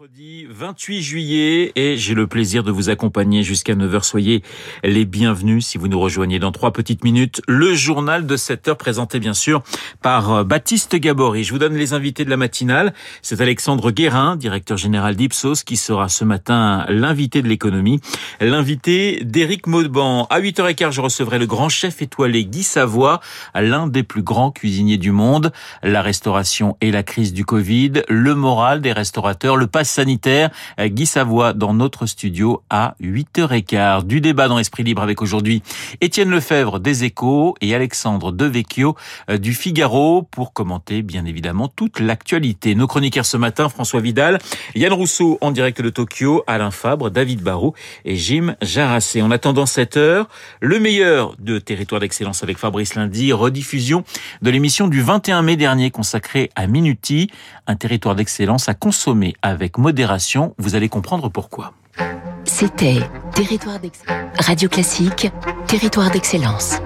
Mercredi 28 juillet et j'ai le plaisir de vous accompagner jusqu'à 9h. Soyez les bienvenus si vous nous rejoignez dans trois petites minutes. Le journal de 7 heures présenté bien sûr par euh, Baptiste Gabory. Je vous donne les invités de la matinale. C'est Alexandre Guérin, directeur général d'Ipsos, qui sera ce matin l'invité de l'économie. L'invité d'Éric Maudeban. À 8h15, je recevrai le grand chef étoilé Guy Savoie, l'un des plus grands cuisiniers du monde. La restauration et la crise du Covid, le moral des restaurateurs, le pass sanitaire. Guy Savoie dans notre studio à 8h15. Du débat dans Esprit Libre avec aujourd'hui Étienne Lefebvre des Échos et Alexandre Devecchio euh, du Figaro pour commenter bien évidemment toute l'actualité. Nos chroniqueurs ce matin, François Vidal, Yann Rousseau en direct de Tokyo, Alain Fabre, David Barrault et Jim Jarassé. En attendant cette heure, le meilleur de Territoire d'Excellence avec Fabrice Lundi, rediffusion de l'émission du 21 mai dernier consacrée à Minuti, un territoire d'excellence à consommer avec modération. Vous allez comprendre pourquoi. C'était Territoire d'Excellence. Radio Classique, Territoire d'Excellence.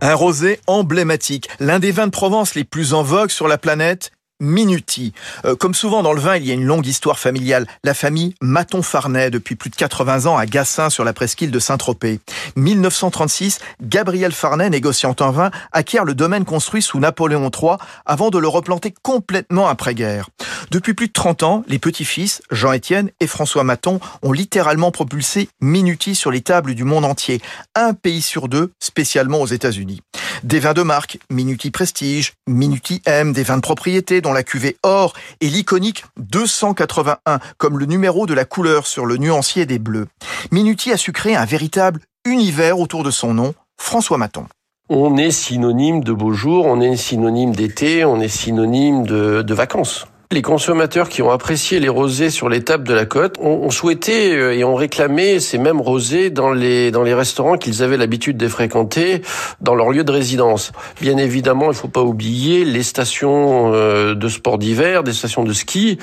Un rosé emblématique, l'un des vins de Provence les plus en vogue sur la planète, Minuti. Euh, comme souvent dans le vin, il y a une longue histoire familiale. La famille Maton-Farnay, depuis plus de 80 ans à Gassin, sur la presqu'île de Saint-Tropez. 1936, Gabriel Farnay, négociant en vin, acquiert le domaine construit sous Napoléon III avant de le replanter complètement après-guerre. Depuis plus de 30 ans, les petits-fils, Jean-Étienne et François Maton, ont littéralement propulsé Minuti sur les tables du monde entier. Un pays sur deux, spécialement aux États-Unis. Des vins de marque, Minuti Prestige, Minuti M, des vins de propriété dont la cuvée or et l'iconique 281 comme le numéro de la couleur sur le nuancier des bleus. Minuti a su créer un véritable univers autour de son nom, François Maton. On est synonyme de beaux jours, on est synonyme d'été, on est synonyme de, de vacances. Les consommateurs qui ont apprécié les rosés sur les tables de la côte ont, souhaité euh, et ont réclamé ces mêmes rosés dans les restaurants qu'ils avaient l'habitude de fréquenter dans leur lieu de résidence. Bien évidemment, il ne faut pas oublier les stations euh, de sport d'hiver, des stations de ski,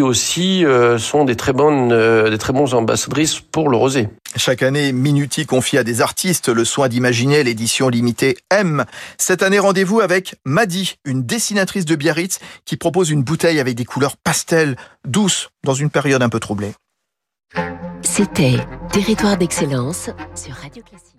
aussi euh, sont des très bonnes des très bons ambassadrices pour le rosé. Chaque année, Minuti confie à des artistes le soin d'imaginer l'édition limitée M. Cette année, rendez-vous avec Madi, une dessinatrice de Biarritz qui propose une bouteille avec des couleurs pastel, douces, dans une période un peu troublée. C'était Territoire d'excellence sur Radio Classique.